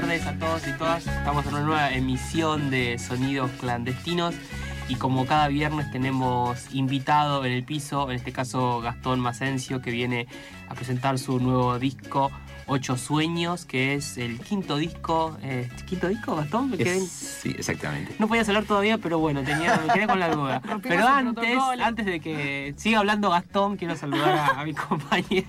tardes a todos y todas. Estamos en una nueva emisión de Sonidos Clandestinos y como cada viernes tenemos invitado en el piso, en este caso Gastón Macencio, que viene a presentar su nuevo disco Ocho Sueños, que es el quinto disco. Eh, ¿Quinto disco, Gastón? Me quedé- Es- sí, exactamente. No podías hablar todavía, pero bueno, tenía, me quedé con la duda. Pero antes, protocolo. antes de que siga hablando Gastón, quiero saludar a, a mis compañeros.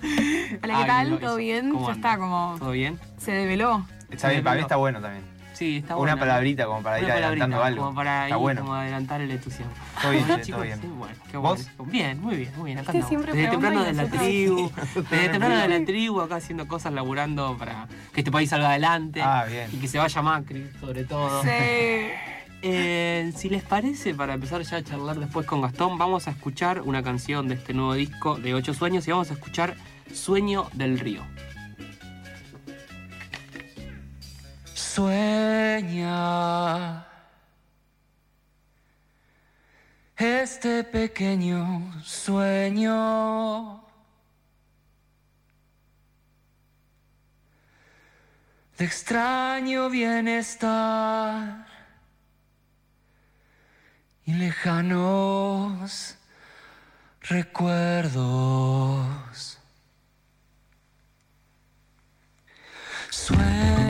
Hola, ¿qué Ay, tal? ¿Todo bien? ¿cómo Ya está, como ¿Todo bien? se develó. Está bien, para mí está bueno también. Sí, está Una palabrita como para ir Una adelantando palabrita, algo. Como para Está ir, bueno. como adelantar el entusiasmo. Todo bien, Bueno, che, chicos, todo bien. sí, bueno, qué ¿Vos? bueno. Bien, muy bien, muy bien. Acá Usted andamos. siempre Desde temprano de la tribu. Desde temprano de la tribu, acá haciendo cosas, laburando para que este país salga adelante. Ah, bien. Y que se vaya Macri, sobre todo. Sí. Eh, si les parece, para empezar ya a charlar después con Gastón, vamos a escuchar una canción de este nuevo disco de Ocho Sueños y vamos a escuchar Sueño del Río. Sueña este pequeño sueño de extraño bienestar y lejanos recuerdos. Sueña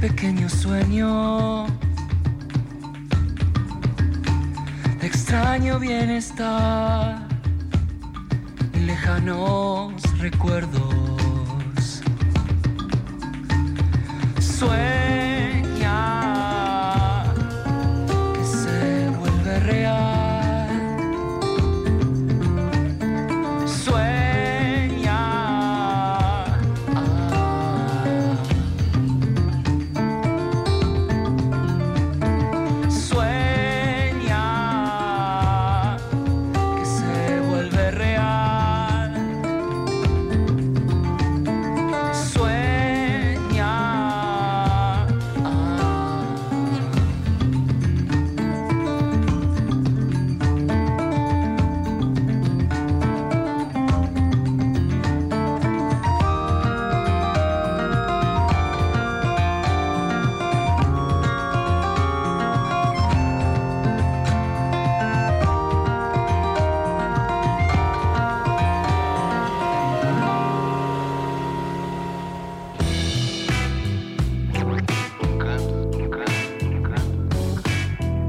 pequeño sueño de extraño bienestar y lejanos recuerdos. Sueña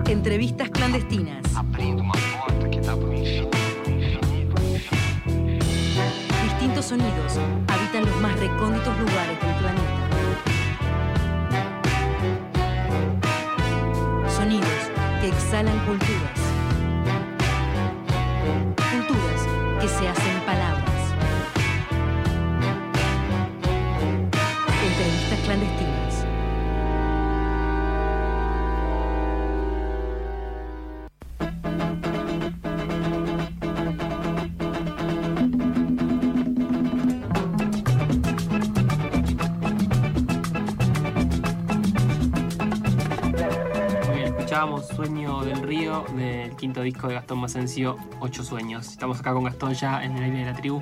Entrevistas clandestinas. Distintos sonidos habitan los más recónditos lugares del planeta. Sonidos que exhalan culturas. Culturas que se hacen palabras. Quinto disco de Gastón Macencio, Ocho Sueños. Estamos acá con Gastón ya en el aire de la tribu.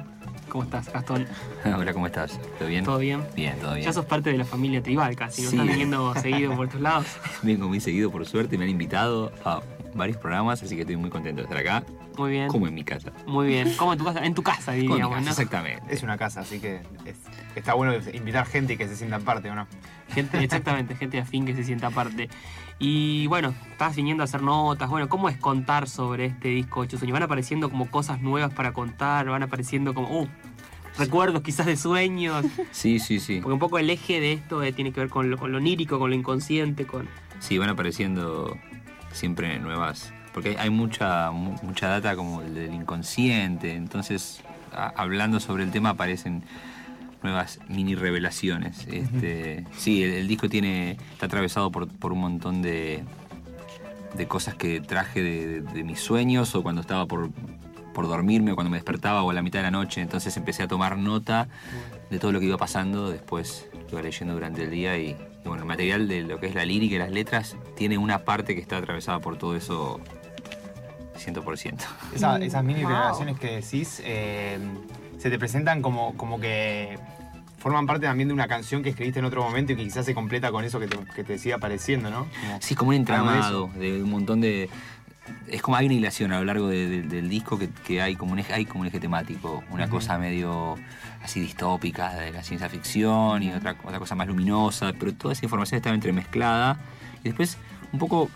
¿Cómo estás, Gastón? Hola, ¿cómo estás? ¿Todo bien? ¿Todo bien? Bien, todo bien. Ya sos parte de la familia tribal casi, ¿no? Sí. Estás viniendo seguido por estos lados. Vengo muy seguido, por suerte. Me han invitado a varios programas, así que estoy muy contento de estar acá, Muy bien. como en mi casa. Muy bien. ¿Cómo en tu casa? En tu casa, Como diríamos, casa, ¿no? Exactamente. Es una casa, así que es- está bueno invitar gente y que se sientan parte, ¿o no? Gente, exactamente, gente afín que se sienta aparte. Y bueno, estás viniendo a hacer notas. Bueno, ¿cómo es contar sobre este disco Ocho Sueños? Van apareciendo como cosas nuevas para contar, van apareciendo como, uh, recuerdos quizás de sueños. Sí, sí, sí. Porque un poco el eje de esto eh, tiene que ver con lo, con lo onírico, con lo inconsciente, con... Sí, van apareciendo siempre nuevas. Porque hay- mucha, mu- mucha data como el del inconsciente. Entonces, a- hablando sobre el tema aparecen nuevas mini revelaciones. Este, sí, el, el disco tiene. está atravesado por, por un montón de, de cosas que traje de, de- de mis sueños o cuando estaba por, por dormirme o cuando me despertaba o a la mitad de la noche. Entonces empecé a tomar nota de todo lo que iba pasando. Después lo iba leyendo durante el día y, y bueno, el material de lo que es la lírica y las letras tiene una parte que está atravesada por todo eso 100%. Esa- esas mini Wow. revelaciones que decís eh, se te presentan como, como que forman parte también de una canción que escribiste en otro momento y que quizás se completa con eso que te, que te sigue apareciendo, ¿no? Como- Sí, es como un de entramado de, un montón de. Es como hay una hilación a lo largo de- de- del disco que, que hay, como un eje, hay como un eje temático, una cosa medio así distópica de la ciencia ficción y otra, otra cosa más luminosa, pero toda esa información estaba entremezclada y después un poco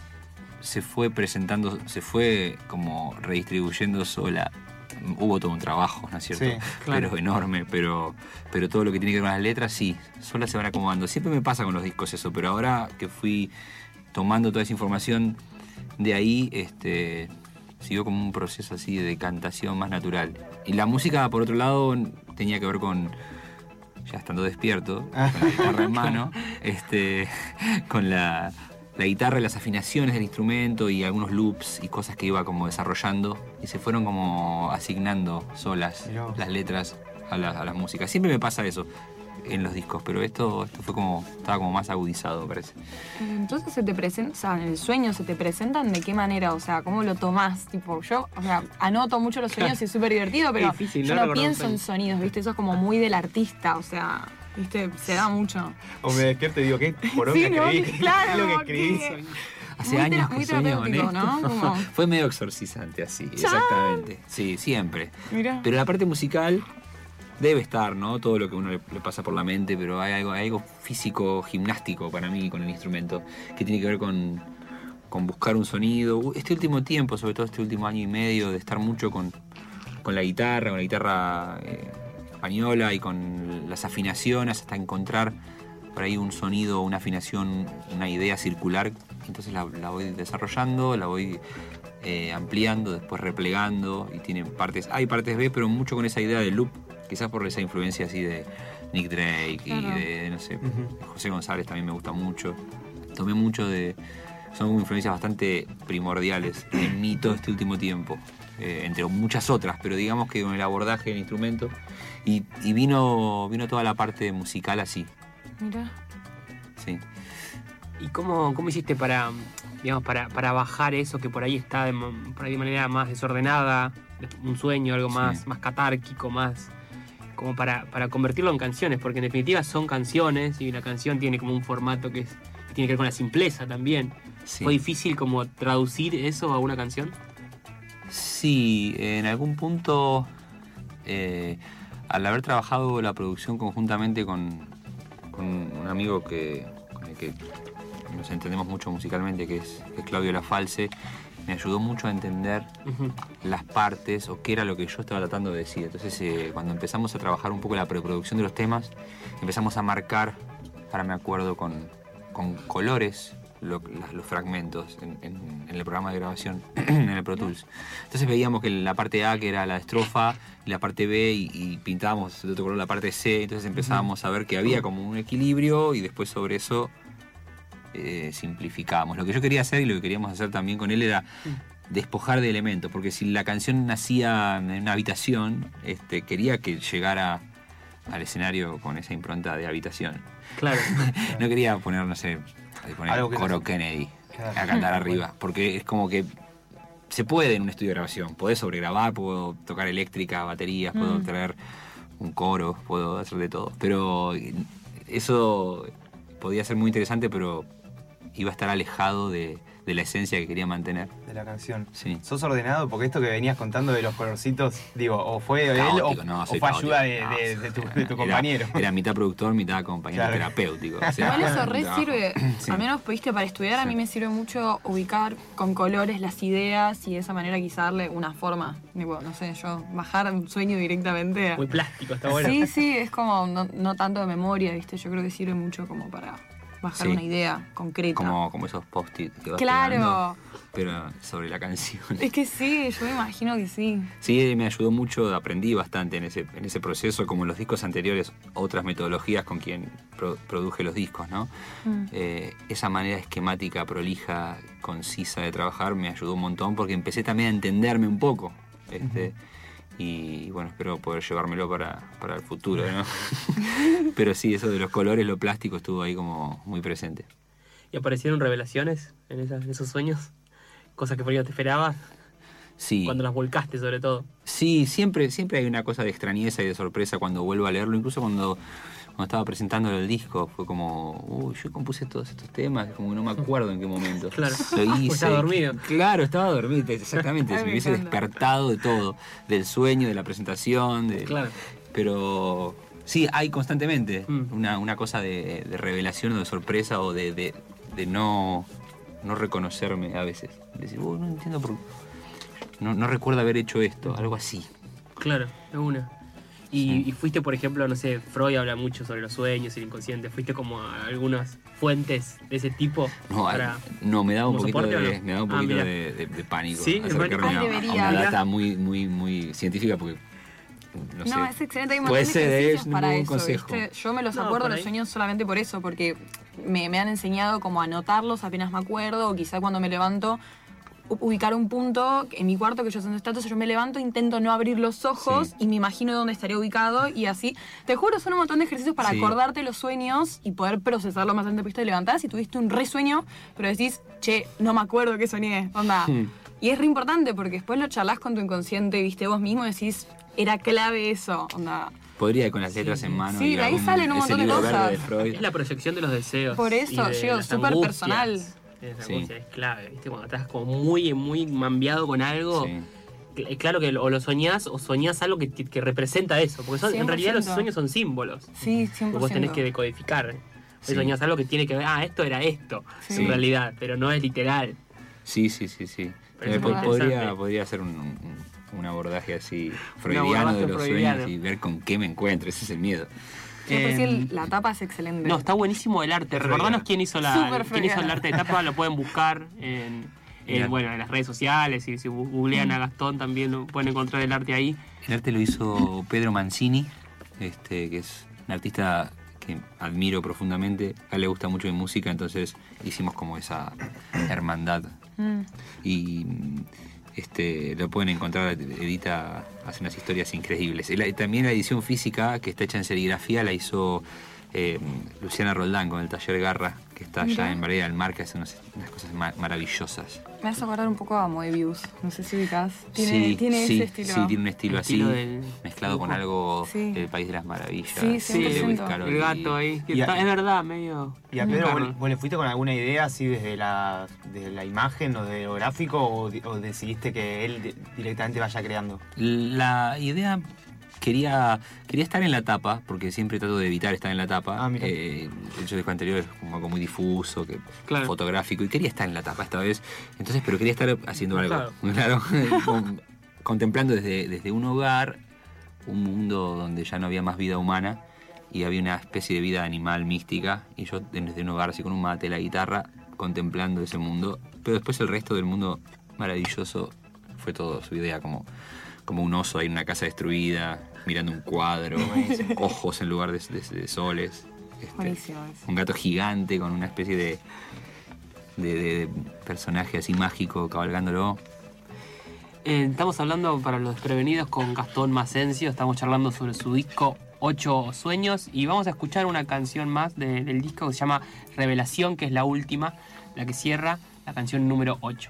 se fue presentando, se fue como redistribuyendo sola. Hubo todo un trabajo, ¿no es cierto? Sí, claro. Pero enorme, pero, pero todo lo que tiene que ver con las letras, sí, sola se van acomodando. Siempre me pasa con los discos eso, pero ahora que fui tomando toda esa información de ahí, este, siguió como un proceso así de decantación más natural. Y la música, por otro lado, tenía que ver con, ya estando despierto, Ah. con la guitarra en mano, este, con la, la guitarra y las afinaciones del instrumento y algunos loops y cosas que iba como desarrollando y se fueron como asignando solas Mirá las letras a la, a la música. Siempre me pasa eso en los discos, pero esto, esto fue como, estaba como más agudizado, parece. Entonces se te presenta, o sea, en el sueño se te presentan de qué manera, o sea, cómo lo tomás, tipo, yo, o sea, anoto mucho los sueños y es súper divertido, pero difícil, yo ¿no? no pienso en sonidos, ¿viste? Eso es como muy del artista, o sea, ¿viste? Se da mucho. O me despierto y digo, ¿qué por Sí, ¿no? escribí? Claro, ¿Qué es lo que escribí? que- Hace Muy años que sueño con esto. ¿no? Como- Fue medio exorcizante así, exactamente. Sí, siempre. Pero la parte musical debe estar, ¿no? Todo lo que uno le, le pasa por la mente, pero hay algo, hay algo físico, gimnástico para mí con el instrumento, que tiene que ver con, con buscar un sonido. Este último tiempo, sobre todo este último año y medio, de estar mucho con, con la guitarra, con la guitarra eh, española y con las afinaciones, hasta encontrar por ahí un sonido, una afinación, una idea circular. Entonces la, la voy desarrollando, la voy eh, ampliando, después replegando y tiene partes, hay partes B, pero mucho con esa idea de loop, quizás por esa influencia así de Nick Drake y de, no sé. José González también me gusta mucho. Tomé mucho de, son influencias bastante primordiales en mí todo este último tiempo, eh, entre muchas otras, pero digamos que con el abordaje del instrumento y, y vino, vino toda la parte musical así, Mira. sí. ¿Y cómo, cómo hiciste para, digamos, para, para bajar eso que por ahí está de, ma- por ahí de manera más desordenada, un sueño, algo más, Sí. más catárquico, más como para, para convertirlo en canciones? Porque en definitiva son canciones y la canción tiene como un formato que, es, tiene que ver con la simpleza también. sí. ¿Fue difícil como traducir eso a una canción? Sí, en algún punto, eh, al haber trabajado la producción conjuntamente con, con un amigo que, con el que nos entendemos mucho musicalmente, que es, que es Claudio Lafalce, me ayudó mucho a entender las partes o qué era lo que yo estaba tratando de decir. Entonces, eh, cuando empezamos a trabajar un poco la preproducción de los temas, empezamos a marcar, ahora me acuerdo, con, con colores lo- la- los fragmentos en, en- en el programa de grabación, en el Pro Tools. Entonces veíamos que la parte A, que era la estrofa, y la parte B, y, y pintábamos de otro color la parte C, entonces empezábamos a ver que había como un equilibrio y después sobre eso eh, simplificábamos. Lo que yo quería hacer y lo que queríamos hacer también con él era despojar de elementos, porque si la canción nacía en una habitación, este, quería que llegara al escenario con esa impronta de habitación. Claro. No quería poner, no sé, poner Algo que coro no- Kennedy Claro. a cantar arriba, porque es como que se puede en un estudio de grabación, podés sobregrabar, puedo tocar eléctrica, baterías, puedo Mm. traer un coro, puedo hacer de todo, pero eso podía ser muy interesante, pero iba a estar alejado de, de la esencia que quería mantener. De la canción. Sí. ¿Sos ordenado? Porque esto que venías contando de los colorcitos, digo, o fue él o, no, fue ayuda de, tu, era- compañero. Era, mitad productor, mitad compañero Claro. terapéutico. o sea, Igual eso re sirve, Sí. al menos viste para estudiar, a mí me sirve mucho ubicar con colores las ideas y de esa manera quizá darle una forma. Tipo, no sé, yo bajar un sueño directamente. a- Muy plástico, está bueno. Sí, sí, es como no, no tanto de memoria, viste, yo creo que sirve mucho como para bajar Sí. una idea concreta. Como, como esos post-it que vas Claro. pegando, pero sobre la canción. Es que sí, yo me imagino que sí. Sí, me ayudó mucho, aprendí bastante en ese, en ese proceso, como en los discos anteriores, otras metodologías con quien pro- produje los discos, ¿no? Mm. Eh, esa manera esquemática, prolija, concisa de trabajar me ayudó un montón porque empecé también a entenderme un poco. Este, Y bueno, espero poder llevármelo para, para el futuro, ¿no? Pero sí, eso de los colores, lo plástico estuvo ahí como muy presente. ¿Y aparecieron revelaciones en, esas- en esos sueños? Cosas que por ahí no te esperabas, Sí. cuando las volcaste sobre todo. Sí, siempre, siempre hay una cosa de extrañeza y de sorpresa cuando vuelvo a leerlo. Incluso cuando, cuando estaba presentando el disco, fue como, uy, yo compuse todos estos temas, como no me acuerdo en qué momento. Claro. Lo Porque hice. estaba dormido. Claro, estaba dormido, exactamente. Ay, Se me hubiese encanta. despertado de todo, del sueño, de la presentación. De, Claro. Pero sí, hay constantemente Mm. una, una cosa de, de revelación o de sorpresa o de, de- de no, no reconocerme a veces. Decir, "Uy, no entiendo por no, no recuerdo haber hecho esto, algo así. Claro, de una. Y, y fuiste, por ejemplo, no sé, Freud habla mucho sobre los sueños y el inconsciente. ¿Fuiste como a algunas fuentes de ese tipo? No, para... no me da un poquito, soporte de, no? me da un Ah, poquito mira. de, de- de pánico Sí, acercarme a, a una data muy, muy, muy científica porque no, No, sé. es excelente. Hay un Puede de ser, ejercicios es un para buen eso, consejo. ¿viste? Yo me los No, acuerdo los sueños solamente por eso, porque me, me han enseñado como a anotarlos apenas me acuerdo, o quizá cuando me levanto ubicar un punto en mi cuarto que yo donde está, entonces yo me levanto, intento no abrir los ojos Sí. y me imagino dónde estaría ubicado y así. Te juro, son un montón de ejercicios para Sí. acordarte los sueños y poder procesarlo más antes de levantar. Si tuviste un resueño, pero decís, che, no me acuerdo qué soñé, onda. Hmm. Y es re importante porque después lo charlas con tu inconsciente, viste vos mismo y decís, era clave eso, onda. Podría ir con las letras en mano. Sí, y de ahí algún- salen un montón de cosas. de. Es la proyección de los deseos. Por eso, yo, súper personal. Esa Sí. es clave, ¿viste? Cuando estás como muy, muy mambiado con algo. Sí. cl- Claro que o lo soñás o soñás algo que, que- que representa eso. Porque son- en realidad los 100%. sueños son símbolos. Sí, 100%. que vos tenés que decodificar. Sí. Soñás algo que tiene que ver, ah, esto era esto, en realidad, pero no es literal. Sí, sí, sí, sí. Eh, podría, podría hacer un, un- un abordaje así freudiano de los freudiano. sueños y ver con qué me encuentro. Ese es el miedo. Sí, después sí, Em, el- la tapa es excelente. No, está buenísimo el arte. Recordanos quién hizo, la, quién hizo el arte de tapa, lo pueden buscar en, bueno, en las redes sociales y si googlean a Gastón también lo- pueden encontrar el arte ahí. El arte lo hizo Pedro Mancini, este, que es un artista que admiro profundamente. A él le gusta mucho mi música, entonces hicimos como esa hermandad. Mm. Y este, lo pueden encontrar, edita, hace unas historias increíbles. La- también la edición física, que está hecha en serigrafía, la hizo eh, Luciana Roldán con el taller Garra, que está allá en Varela del Mar, que hace unas, unas cosas ma- maravillosas. Me hace acordar un poco a Moebius. No sé si ubicás. Tiene, sí, tiene sí, ese estilo. sí, tiene un estilo El así, estilo del mezclado con algo Sí. del País de las Maravillas. Sí, de 100%. Lewis Carroll El gato ahí. que a- está- es verdad, medio. ¿Y a Pedro, vos, vos le fuiste con alguna idea así desde la, desde la imagen o de lo gráfico o, di- o decidiste que él di- directamente vaya creando? La idea quería, quería estar en la tapa, porque siempre trato de evitar estar en la tapa. Ah. Eh, el disco anterior es como algo muy difuso, que, Claro. fotográfico, y quería estar en la tapa esta vez. Entonces, pero quería estar haciendo algo. Claro. Claro. Con- contemplando desde, desde un hogar un mundo donde ya no había más vida humana y había una especie de vida animal mística. Y yo desde un hogar así con un mate, la guitarra, contemplando ese mundo. Pero después el resto del mundo maravilloso fue todo su idea, como, como un oso ahí en una casa destruida, mirando un cuadro, ojos en lugar de, de- de soles. Este, Buenísimo un gato gigante con una especie de, de, de personaje así mágico cabalgándolo. Eh, estamos hablando para los desprevenidos con Gastón Macencio, estamos charlando sobre su disco Ocho Sueños y vamos a escuchar una canción más de- del disco que se llama Revelación, que es la última, la que cierra la canción número 8.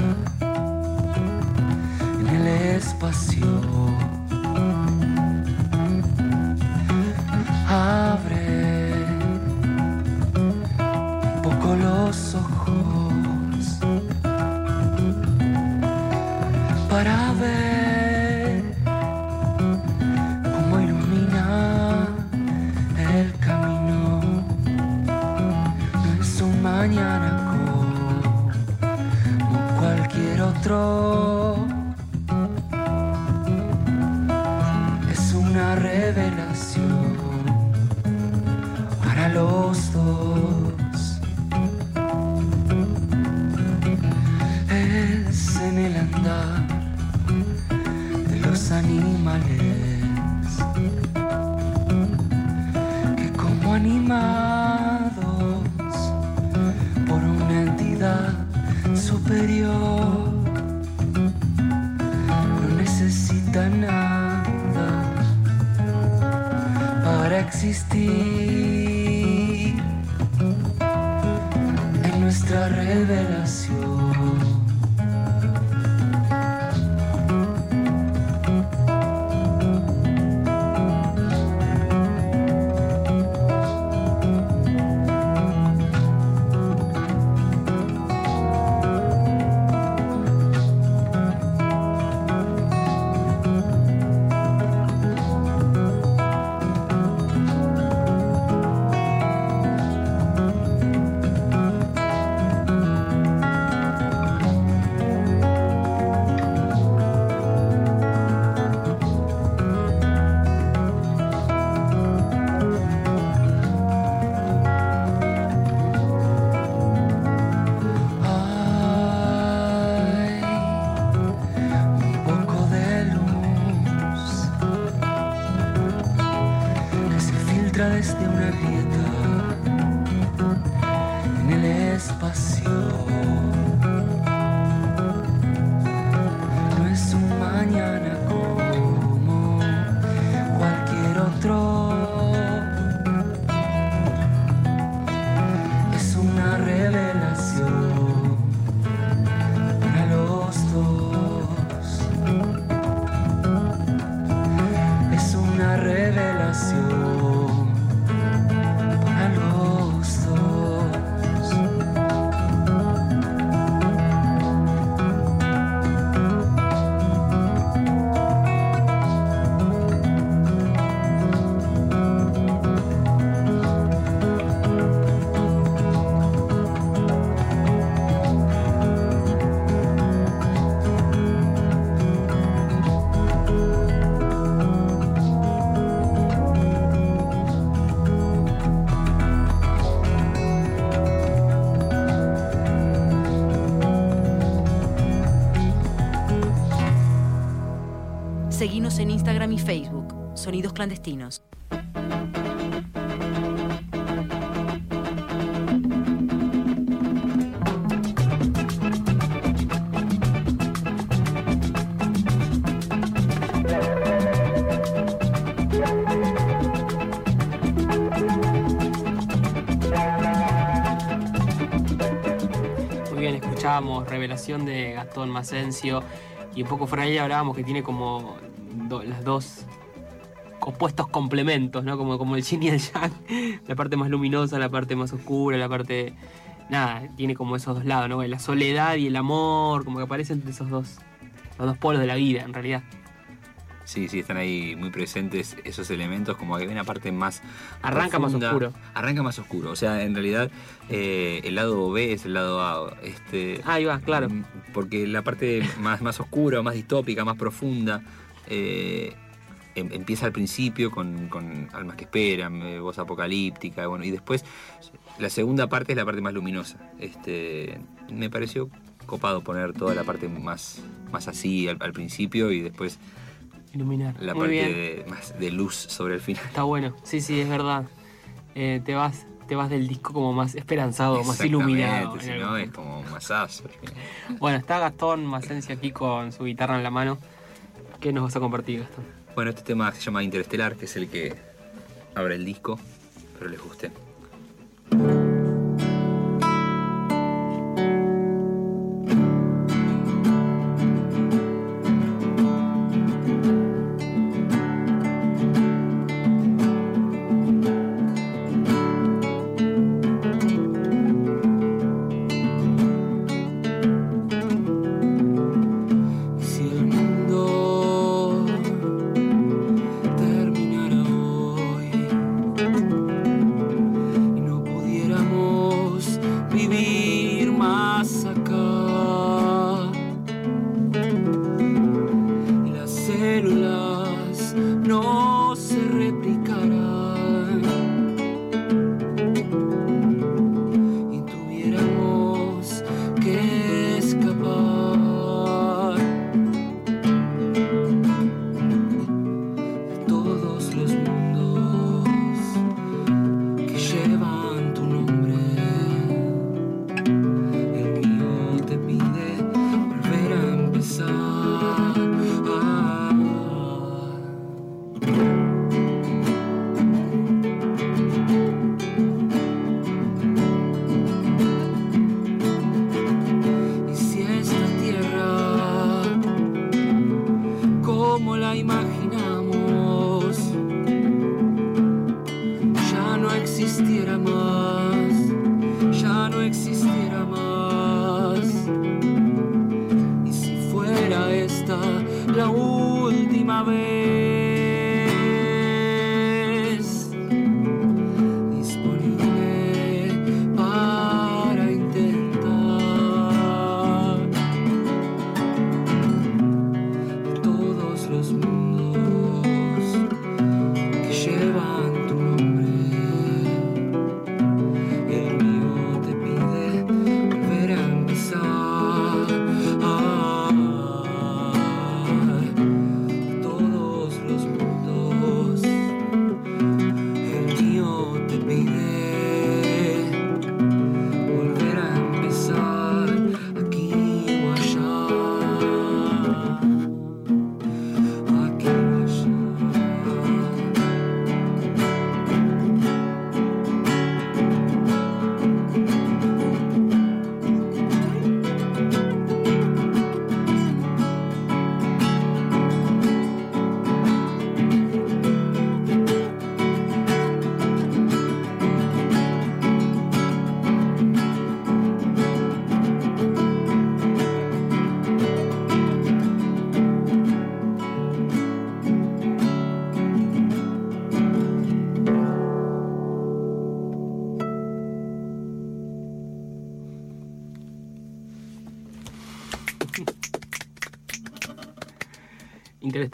el Sonidos Clandestinos. escuchábamos Revelación de Gastón Masencio y un poco fuera de ahí hablábamos que tiene como las dos opuestos complementos, ¿no? Como, como el yin y el yang, la parte más luminosa, la parte más oscura, la parte... Nada, tiene como esos dos lados, ¿no? La soledad y el amor, como que aparecen entre esos dos, los dos polos de la vida, en realidad. Sí, sí, están ahí muy presentes esos elementos, como que hay una parte más. Arranca más oscuro. Arranca más oscuro. O sea, en realidad, eh, el lado B es el lado A. Este, Ahí va, claro. Mm, Porque la parte más, más oscura, más distópica, más profunda, eh, empieza al principio con, con Almas que esperan, eh, voz apocalíptica, bueno, y después la segunda parte es la parte más luminosa. Este, me pareció copado poner toda la parte más, más así al, al principio y después Iluminar. la Muy parte bien. de- más de luz sobre el final. Está bueno, sí, sí, es verdad. Eh, te vas te vas del disco como más esperanzado, más iluminado. Si no, es como masazo. Bueno, está Gastón Macencia aquí con su guitarra en la mano. ¿Qué nos vas a compartir, Gastón? Bueno, este tema se llama Interestelar, que es el que abre el disco. Espero les guste.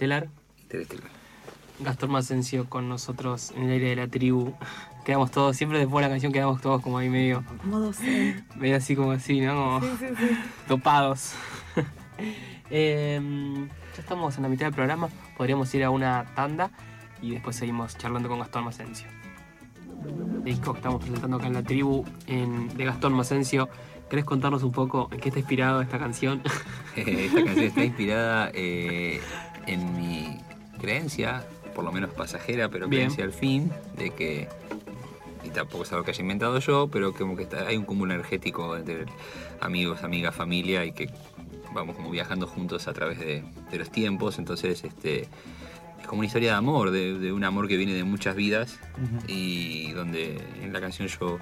Interestelar. Interestelar. Gastón Macencio con nosotros en el aire de la tribu. Quedamos todos, siempre después de la canción quedamos todos como ahí medio, Modo medio así como así, ¿no? Como Sí, sí, sí. dopados. Em, ya estamos en la mitad del programa, podríamos ir a una tanda y después seguimos charlando con Gastón Macencio. El disco que estamos presentando acá en la tribu en- de Gastón Macencio. ¿Querés contarnos un poco en qué está inspirado esta canción? Esta canción está inspirada eh, en mi creencia, por lo menos pasajera, pero Bien. creencia al fin, de que y tampoco es algo que haya inventado yo, pero como que está- hay un cúmulo energético entre amigos, amigas, familia y que vamos como viajando juntos a través de, de los tiempos, entonces este es como una historia de amor, de, de un amor que viene de muchas vidas y donde en la canción yo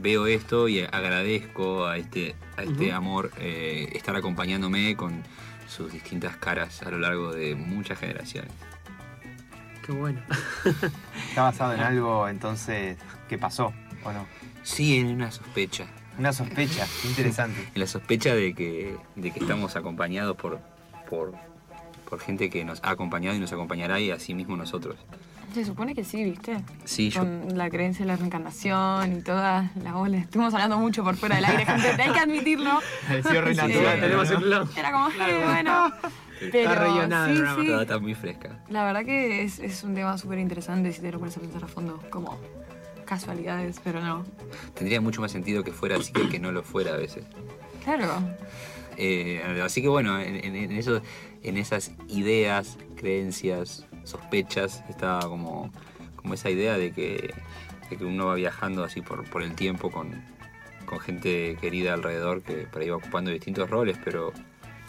veo esto y agradezco a este, a este amor eh, estar acompañándome con sus distintas caras a lo largo de muchas generaciones. Qué bueno. Está basado en algo entonces que pasó, ¿o no? Sí, en una sospecha. Una sospecha, qué interesante. En la sospecha de que, de que estamos acompañados por, por, por gente que nos ha acompañado y nos acompañará y así mismo nosotros. Se supone que sí, ¿viste? Sí, yo Con la creencia en la reencarnación y todas las olas. Estuvimos hablando mucho por fuera del aire, gente. Hay que admitirlo. Pareció re Sí, natural, tenemos ¿no? un plan. Era como, eh, bueno. Pero rellenada el sí, sí. toda está muy fresca. La verdad que es, es un tema súper interesante si te lo pones a pensar a fondo. Como casualidades, pero no. Tendría mucho más sentido que fuera así que que no lo fuera a veces. Claro. Eh, así que bueno, en, en- en eso, en esas ideas, creencias, sospechas, está como, como esa idea de que, de que uno va viajando así por, por el tiempo con, con gente querida alrededor que por ahí va ocupando distintos roles, pero,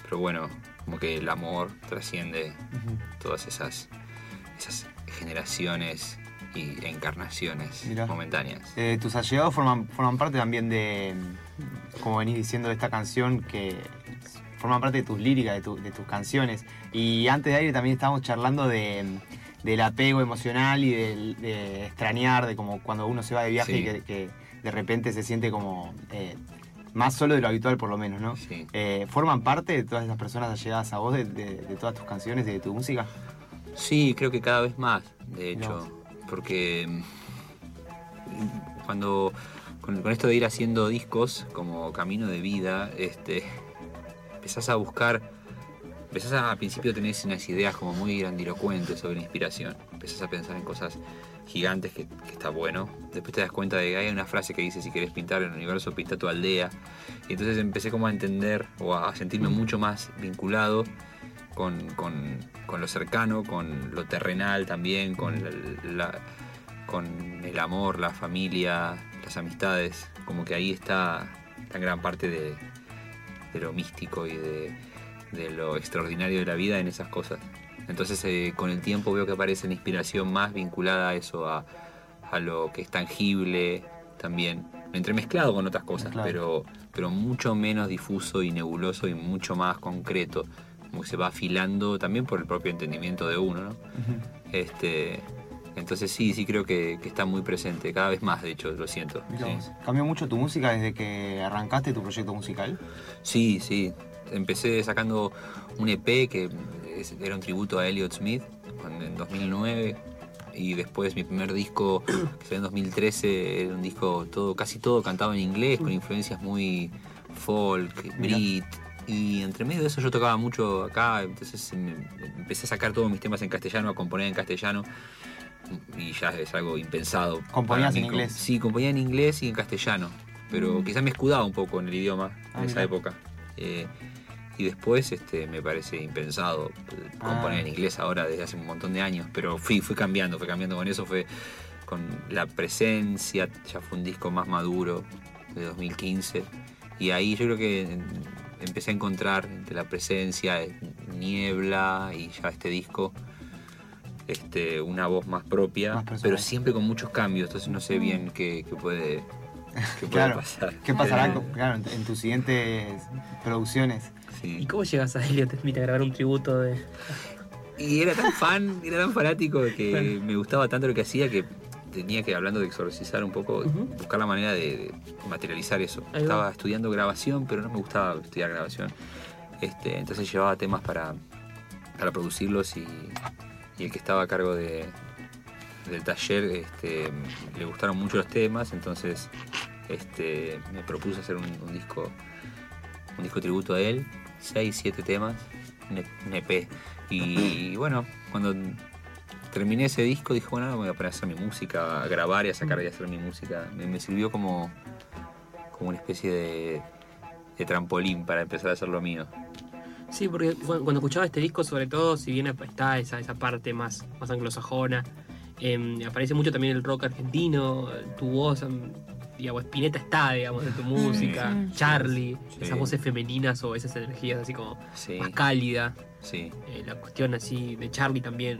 pero bueno, como que el amor trasciende todas esas, esas generaciones y encarnaciones Mirá. momentáneas. Eh, tus allegados forman, forman parte también de, como venís diciendo, de esta canción que forman parte de tus líricas, de, tu- de tus canciones. Y antes de aire también estábamos charlando de, del apego emocional y de extrañar, de como cuando uno se va de viaje Sí. y que, que de repente se siente como eh, más solo de lo habitual por lo menos, ¿no? Sí. Eh, ¿Forman parte de todas esas personas allegadas a vos, de, de- de todas tus canciones, de tu música? Sí, creo que cada vez más, de hecho, porque mm, cuando con, con esto de ir haciendo discos como camino de vida, este, empezás a buscar, empezás a, al principio tenés unas ideas como muy grandilocuentes sobre la inspiración, empezás a pensar en cosas gigantes que, que está bueno, después te das cuenta de que hay una frase que dice si querés pintar el universo, pinta tu aldea, y entonces empecé como a entender o a sentirme mucho más vinculado con, con- con lo cercano, con lo terrenal también, con, la- la- con el amor, la familia, las amistades. Como que ahí está tan gran parte de, de lo místico y de, de lo extraordinario de la vida en esas cosas. Entonces eh, con el tiempo veo que aparece la inspiración más vinculada a eso, a, a lo que es tangible también, entremezclado con otras cosas, Claro. pero, pero mucho menos difuso y nebuloso y mucho más concreto, como que se va afilando también por el propio entendimiento de uno, ¿no? Este, entonces sí, sí creo que, que está muy presente, cada vez más de hecho, lo siento. Sí. ¿Cambió mucho tu música desde que arrancaste tu proyecto musical? Sí, sí. Empecé sacando un EP que era un tributo a Elliott Smith en 2009 y después mi primer disco que salió en 2013 era un disco todo casi todo cantado en inglés con influencias muy folk, Mirá. brit y entre medio de eso yo tocaba mucho acá, entonces empecé a sacar todos mis temas en castellano, a componer en castellano y ya es algo impensado. ¿Componías en inglés? Sí, componía en inglés y en castellano, pero quizás me escudaba un poco en el idioma Ah, en esa época. Eh, y después este, me parece impensado eh, componer Ah. en inglés ahora desde hace un montón de años, pero fui, fui cambiando, fui cambiando con eso, fue con la presencia, ya fue un disco más maduro de 2015 y ahí yo creo que eh, empecé a encontrar entre la presencia, eh, niebla y ya este disco este, una voz más propia, Más pero siempre con muchos cambios, entonces no sé bien qué, qué puede, qué puede Claro. pasar. ¿Qué pasará con- claro, en, tus siguientes producciones? sí. ¿Y cómo llegas a Elliot Smith a grabar un tributo de.? Y era tan fan, era tan fanático de que me gustaba tanto lo que hacía que tenía que, hablando de exorcizar un poco, buscar la manera de, de materializar eso. Ahí va. Estaba estudiando grabación, pero no me gustaba estudiar grabación. Este, entonces llevaba temas para, para producirlos y, y el que estaba a cargo de, del taller este, le gustaron mucho los temas, entonces este, me propuso hacer un, disco un disco tributo a él, 6, 7 temas, un E- EP. Y bueno, cuando terminé ese disco dije, bueno, voy a poner a hacer mi música, a grabar y a sacar y a hacer mi música. Me, sirvió como, como una especie de trampolín para empezar a hacer lo mío. Sí, porque cu- cuando escuchaba este disco, sobre todo, si bien está esa, esa parte más, más anglosajona, Eh, aparece mucho también el rock argentino, tu voz, em, digamos, Spinetta está, digamos, en tu música, Sí. Charlie, Sí. esas voces femeninas o esas energías así como Sí, más cálida. sí. Eh, la cuestión así de Charlie también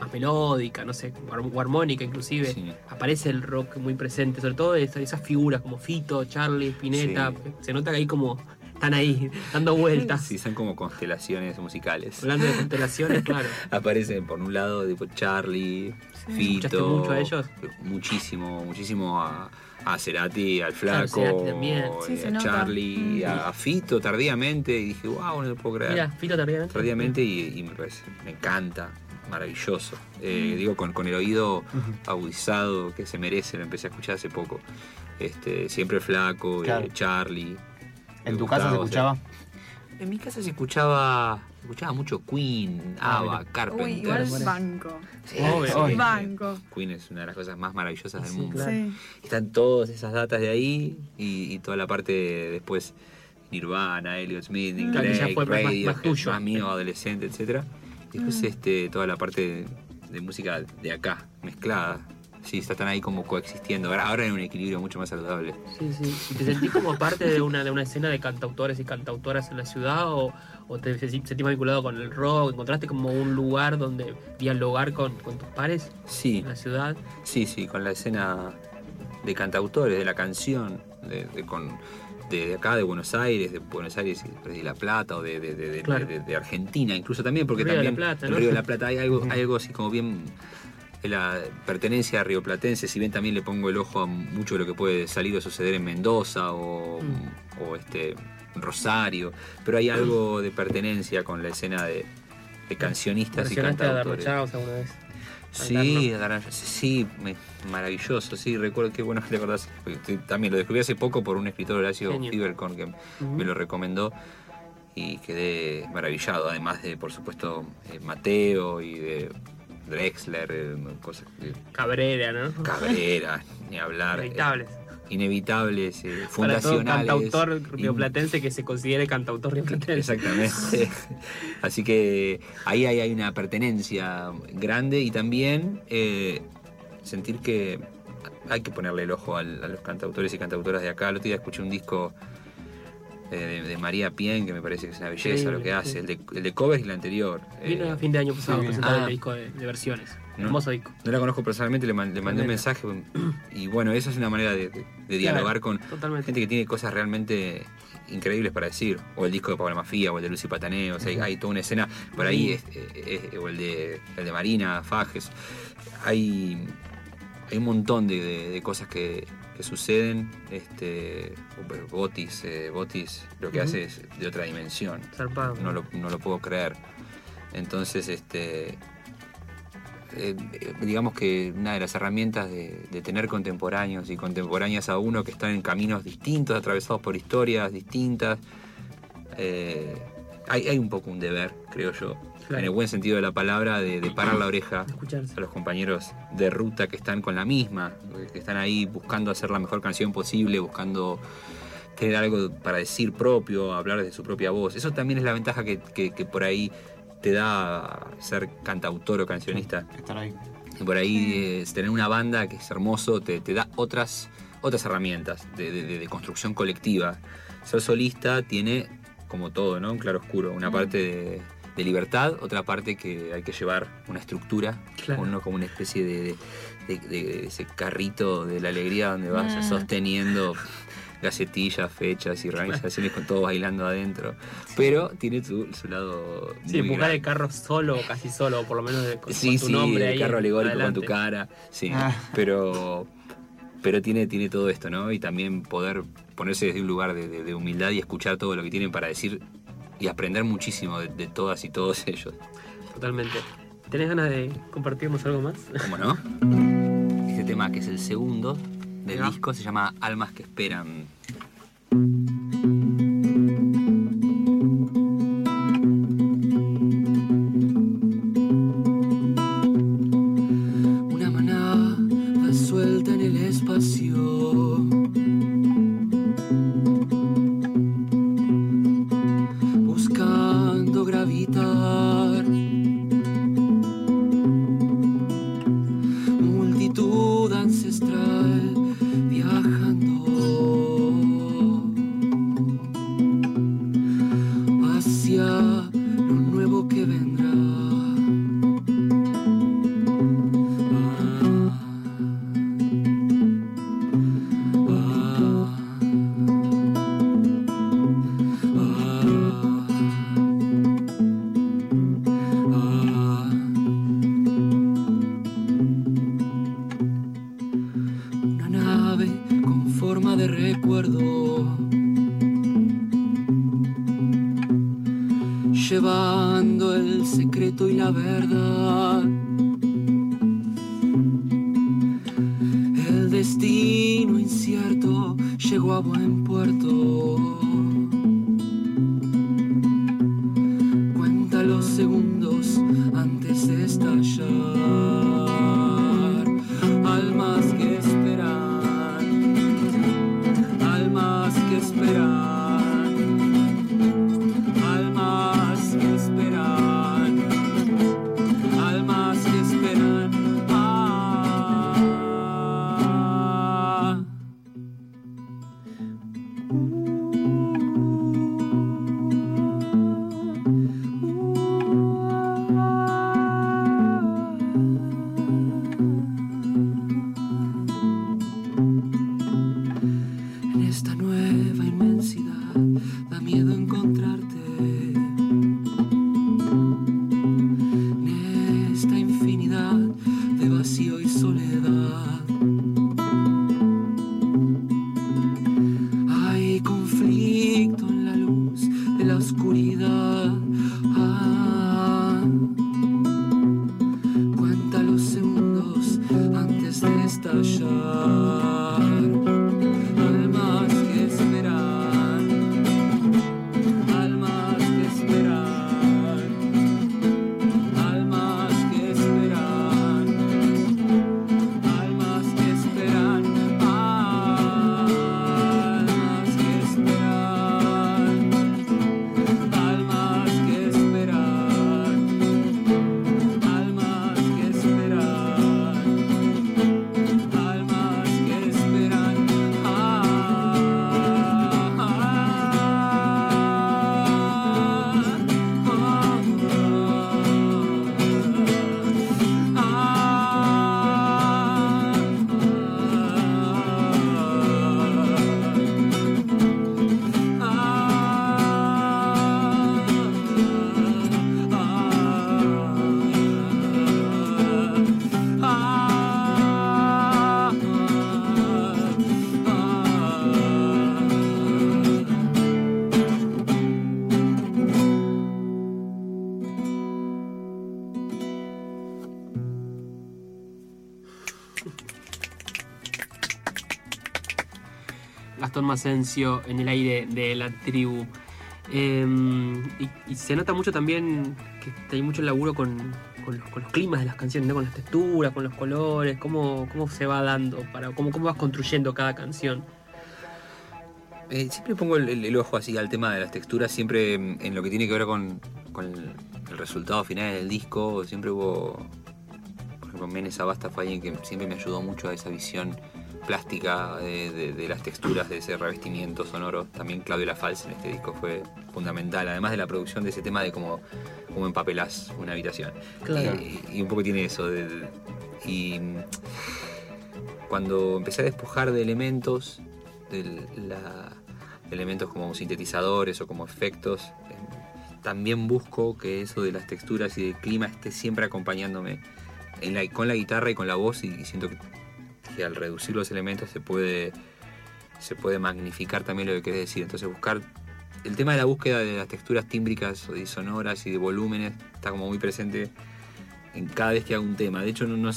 más melódica, no sé, o ar- o armónica inclusive. Sí. Aparece el rock muy presente, sobre todo esas, esas figuras como Fito, Charlie, Spinetta. Se nota que ahí como están ahí dando vueltas. Sí, son como constelaciones musicales. Hablando de constelaciones, claro. Aparecen por un lado tipo Charlie, ¿Escuchaste Fito. mucho a ellos? Muchísimo, muchísimo a, a Cerati, al Flaco, Cerati también. Sí, eh, se a nota. Charlie, a, a Fito tardíamente. Y dije, wow, no lo puedo creer. Mira, Fito también. tardíamente y, y me parece, me encanta, maravilloso. Eh, Digo, con, con el oído agudizado que se merece, lo empecé a escuchar hace poco. Este, siempre flaco, eh, Claro. Charlie. ¿En tu casa se escuchaba? en mi casa se escuchaba, escuchaba mucho Queen, Ah, ABBA, mira. Uy, Carpenter. igual banco. Sí, Obvio. sí, Banco. Queen es una de las cosas más maravillosas del Sí, mundo. claro. Sí. Están todas esas datas de ahí y, y toda la parte de después Nirvana, Elliot Smith, Nick Claro, ya fue Radio, más tuyo. más mío, adolescente, etcétera. Después este, toda la parte de, de música de acá, mezclada. Sí, están ahí como coexistiendo. Ahora, ahora en un equilibrio mucho más saludable. Sí, sí. ¿Y te sentís como parte de una, de una escena de cantautores y cantautoras en la ciudad o, o te sentís vinculado con el rock? ¿Encontraste como un lugar donde dialogar con, con tus pares Sí, en la ciudad? sí, sí, con la escena de cantautores, de la canción, de, de con, de, acá, de Buenos Aires, de Buenos Aires y de La Plata, o de, de, de- Claro. Argentina, incluso también, porque Río de la también Plata, el ¿no? Río de la Plata hay algo, hay algo así como bien la pertenencia rioplatense, si bien también le pongo el ojo a mucho de lo que puede salir o suceder en Mendoza o, Mm. o este Rosario, pero hay algo de pertenencia con la escena de, de cancionistas y ¿Versionaste a cantautores. Darrochaos alguna vez? Sí, sí, maravilloso, sí, recuerdo que bueno que te acordás. porque También lo descubrí hace poco por un escritor Horacio. Fibercorn que me lo recomendó y quedé maravillado, además de por supuesto eh, Mateo y de Drexler, eh, cosas Cabrera, ¿no? Cabrera, ni hablar. Inevitables. inevitables, eh, Para todo fundacionales. cantautor in- rioplatense que se considere cantautor rioplatense. Exactamente. Así que ahí hay, una pertenencia grande y también eh, sentir que hay que ponerle el ojo al- a los cantautores y cantautoras de acá. El otro día escuché un disco de, de María Pien que me parece que es una belleza Sí, lo que sí. hace. El de, el de covers y el anterior. Vino Eh, a fin de año pasado a presentar ah. el disco de, de versiones. No. Hermoso disco. no la conozco personalmente, le, man- le mandé un mensaje y bueno, eso es una manera de, de- de dialogar con Totalmente. gente que tiene cosas realmente increíbles para decir. O el disco de Pablo Mafía, o el de Lucy Pataneo, o sea, hay, hay toda una escena por ahí, es- es- es- o el de, el de Marina, Fajes. Hay, hay un montón de, de- de cosas que, que suceden. Este, Botis, eh, Botis lo que hace es de otra dimensión Zarpado. no lo, no lo puedo creer. Entonces, este, eh, eh, digamos que una de las herramientas de, de tener contemporáneos y contemporáneas a uno que están en caminos distintos, atravesados por historias distintas, eh, hay, hay un poco un deber, creo yo, Claro. en el buen sentido de la palabra, de, de parar la oreja Escucharse. a los compañeros de ruta que están con la misma, que están ahí buscando hacer la mejor canción posible, buscando tener algo para decir propio, hablar de su propia voz. Eso también es la ventaja que, que- que por ahí te da ser cantautor o cancionista. Estar ahí. Y por ahí eh, tener una banda que es hermoso te, te da otras, otras herramientas de- de- de construcción colectiva. Ser solista tiene, como todo, ¿no? Un claro oscuro. Una parte de, de libertad, otra parte que hay que llevar una estructura, Claro. uno como una especie de, de- de- de ese carrito de la alegría donde vas Mm. sosteniendo gacetillas, fechas y organizaciones con todo bailando adentro. Pero tiene su, su lado Sí, empujar el carro solo, casi solo, o por lo menos con, Sí, con tu sí, nombre el ahí. carro alegórico adelante. con tu cara. Sí, Ah. pero, pero tiene, tiene todo esto, ¿no? Y también poder ponerse desde un lugar de, de- de humildad y escuchar todo lo que tienen para decir y aprender muchísimo de, de todas y todos ellos. Totalmente. ¿Tenés ganas de compartirnos algo más? ¿Cómo no? Este tema que es el segundo del disco se llama Almas que esperan. Antes de estallar. Gastón Macencio en el aire de la tribu. Eh, y, se nota mucho también que hay mucho laburo con, los, climas de las canciones, con las texturas, con los colores, cómo, cómo se va dando, para, cómo, cómo vas construyendo cada canción. Eh, siempre pongo el, ojo así al tema de las texturas, siempre en lo que tiene que ver con, el resultado final del disco. Siempre hubo, por ejemplo, Menes Abasta fue alguien que siempre me ayudó mucho a esa visión plástica de, de- de las texturas, de ese revestimiento sonoro. También Claudio Lafalce en este disco fue fundamental, además de la producción de ese tema de cómo, cómo empapelás una habitación. Claro. Y, y un poco tiene eso. de- y cuando empecé a despojar de elementos, de la- elementos como sintetizadores o como efectos, eh, también busco que eso de las texturas y del clima esté siempre acompañándome en la- con la guitarra y con la voz y, y siento que, que al reducir los elementos se puede, se puede magnificar también lo que querés decir. Entonces buscar el tema de la búsqueda de las texturas tímbricas y sonoras y de volúmenes está como muy presente en cada vez que hago un tema. De hecho, no,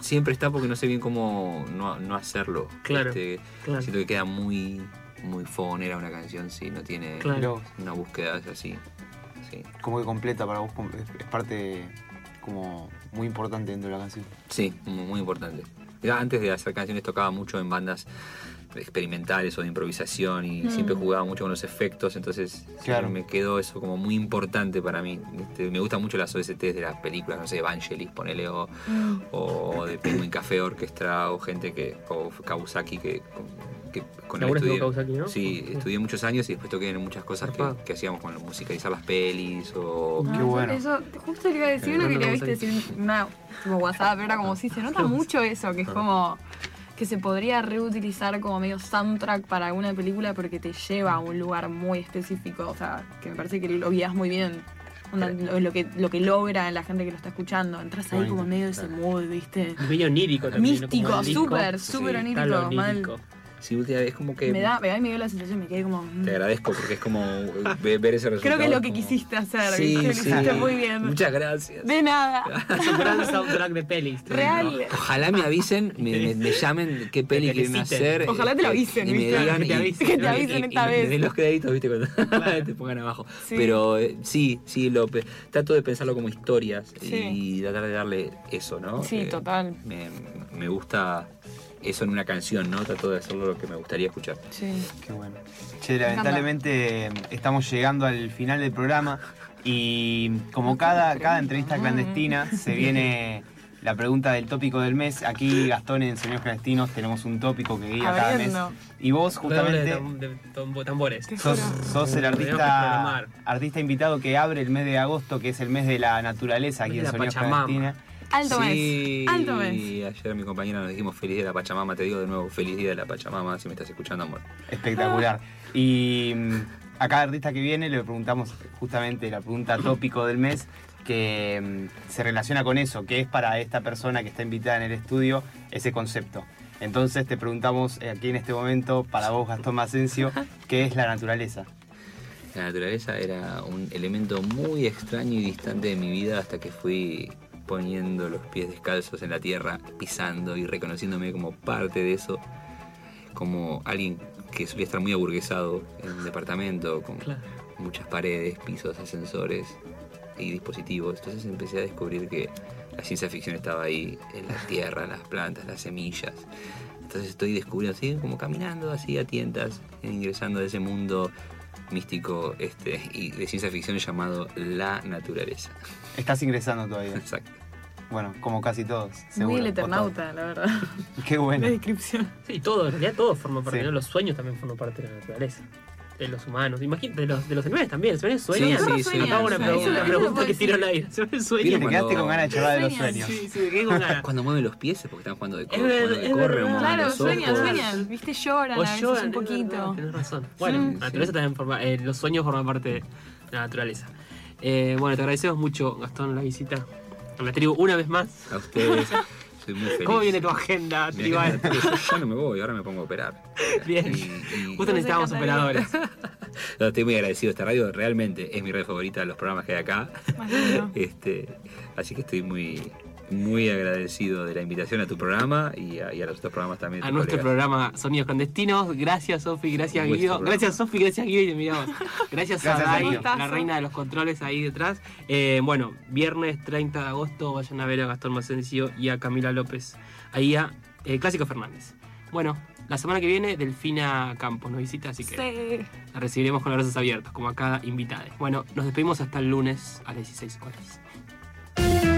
siempre está porque no sé bien cómo no, no hacerlo. Claro, Este, claro. Siento que queda muy, muy fogonera una canción si no tiene Claro. una búsqueda así. Sí. Como que completa para vos, es es parte como muy importante dentro de la canción. Sí, muy, muy importante. Ya antes de hacer canciones tocaba mucho en bandas experimentales o de improvisación y siempre jugaba mucho con los efectos, entonces Claro. me quedó eso como muy importante para mí. Este, me gustan mucho las OSTs de las películas, no sé, Evangelis, ponele, o, o de Penguin Café Orchestra, o gente que, o Kawasaki, que, que con él estudié. Kawasaki, ¿no? Sí, estudié muchos años y después toqué en muchas cosas que, hacíamos con musicalizar las pelis o... Qué bueno. Eso, justo le iba a decir, uno que le viste decir una como WhatsApp, era como si se nota mucho eso, que es como que se podría reutilizar como medio soundtrack para alguna película porque te lleva a un lugar muy específico, o sea, que me parece que lo guías muy bien. Lo, lo que, lo que logra la gente que lo está escuchando. Entras ahí como medio de ese mood, ¿viste? Es medio onírico también. Místico, súper, súper onírico, mal. Sí, última vez como que Me da, me da, me dio la sensación, me quedé como. mm. te agradezco porque es como ve- ver ese resultado. Creo que es lo que como- quisiste hacer, Sí, sí. hiciste muy bien. Muchas gracias. De nada. Es un gran soundtrack de pelis. Real. Ojalá me avisen, me, me- me llamen qué peli Que quieren hacer. Ojalá te lo eh, avisen, y me ¿viste? digan Que te y- avisen. Que te y- avisen y- esta y me vez. den los créditos, viste, cuando te pongan abajo. Sí. Pero eh, sí, sí, lo, trato de pensarlo como historias Sí. y tratar de darle eso, ¿no? Sí, Eh, total. Me, me gusta eso en una canción, ¿no? Trato de hacerlo lo que me gustaría escuchar. Sí. Qué bueno. Che, lamentablemente estamos llegando al final del programa y como cada, cada entrevista clandestina se viene la pregunta del tópico del mes. Aquí Gastón en Sueños Clandestinos tenemos un tópico que guía cada mes. Y vos Justamente. De, tambo- tambores. sos, sos el artista, artista invitado que abre el mes de agosto, que es el mes de la naturaleza aquí en Pachamama. Clandestinas. Alto sí, mes. Alto mes. ayer mi compañera nos dijimos feliz día de la Pachamama, te digo de nuevo, feliz día de la Pachamama, si me estás escuchando, amor. Espectacular. Y mm, a cada artista que viene le preguntamos justamente la pregunta tópico del mes que mm, se relaciona con eso, que es para esta persona que está invitada en el estudio ese concepto. Entonces te preguntamos eh, aquí en este momento, para vos Gastón Macencio, ¿qué es la naturaleza? La naturaleza era un elemento muy extraño y distante de mi vida hasta que fui poniendo los pies descalzos en la tierra, pisando y reconociéndome como parte de eso, como alguien que solía estar muy aburguesado en un departamento, con Claro. muchas paredes, pisos, ascensores y dispositivos. Entonces empecé a descubrir que la ciencia ficción estaba ahí, en la tierra, las plantas, las semillas. Entonces estoy descubriendo, así como caminando así a tientas, ingresando a ese mundo místico este, y de ciencia ficción llamado la naturaleza. Estás ingresando todavía. Exacto. Bueno, como casi todos. Seguro. Muy el eternauta, la verdad. Qué bueno. La descripción. Sí, todo, en realidad todo forma parte, Sí. ¿no? Los sueños también forman parte de la naturaleza. De los humanos. Imagínate, de los, de los animales también. ¿Los animales sueñan? Sí, sí, sí. Acá una pregunta, una pregunta que tiro al aire. ¿Se me Te sueñan? Cuando- quedaste con ganas de charlar de los sueños. Sí, sí, me quedé con ganas. Cuando mueven los pies es porque están jugando de, Es corre, verdad, jugando de corre, Claro, sueñan, sueñan. Viste, lloran O a veces lloran, un poquito. Tienes razón. Bueno, Sí. la naturaleza también forma, eh, los sueños forman parte de la naturaleza. Eh, bueno, te agradecemos mucho, Gastón, la visita a la tribu una vez más. A ustedes, soy muy feliz. ¿Cómo viene tu agenda tribal? yo ya no me voy, ahora me pongo a operar. Bien. Y- y- Justo encantaría. operadores. No, estoy muy agradecido. Esta radio realmente es mi radio favorita de los programas que hay acá. Más. Este, así que estoy muy, muy agradecido de la invitación a tu programa y a, y a los otros programas también. a nuestro colegas. programa Sonidos Clandestinos. Gracias, Sofi, gracias, Guido. Gracias, Sofi, gracias, Guido. Y miramos. Gracias, Gracias, a Dai, la reina de los controles ahí detrás. Eh, bueno, viernes 30 de agosto vayan a ver a Gastón Macencio y a Camila López. Ahí a eh, Clásico Fernández. Bueno, la semana que viene Delfina Campos nos visita, así que Sí. la recibiremos con los brazos abiertos, como a cada invitada. Bueno, nos despedimos hasta el lunes a las 16 horas.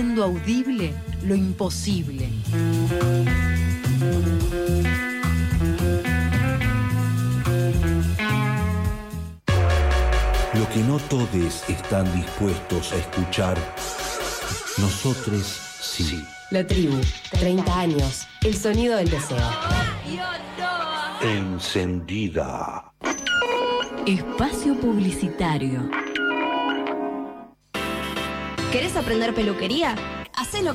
Haciendo audible lo imposible. Lo que no todos están dispuestos a escuchar, nosotros sí. La tribu, 30 años. El sonido del deseo. Encendida. Espacio publicitario. ¿Querés aprender peluquería? Hacelo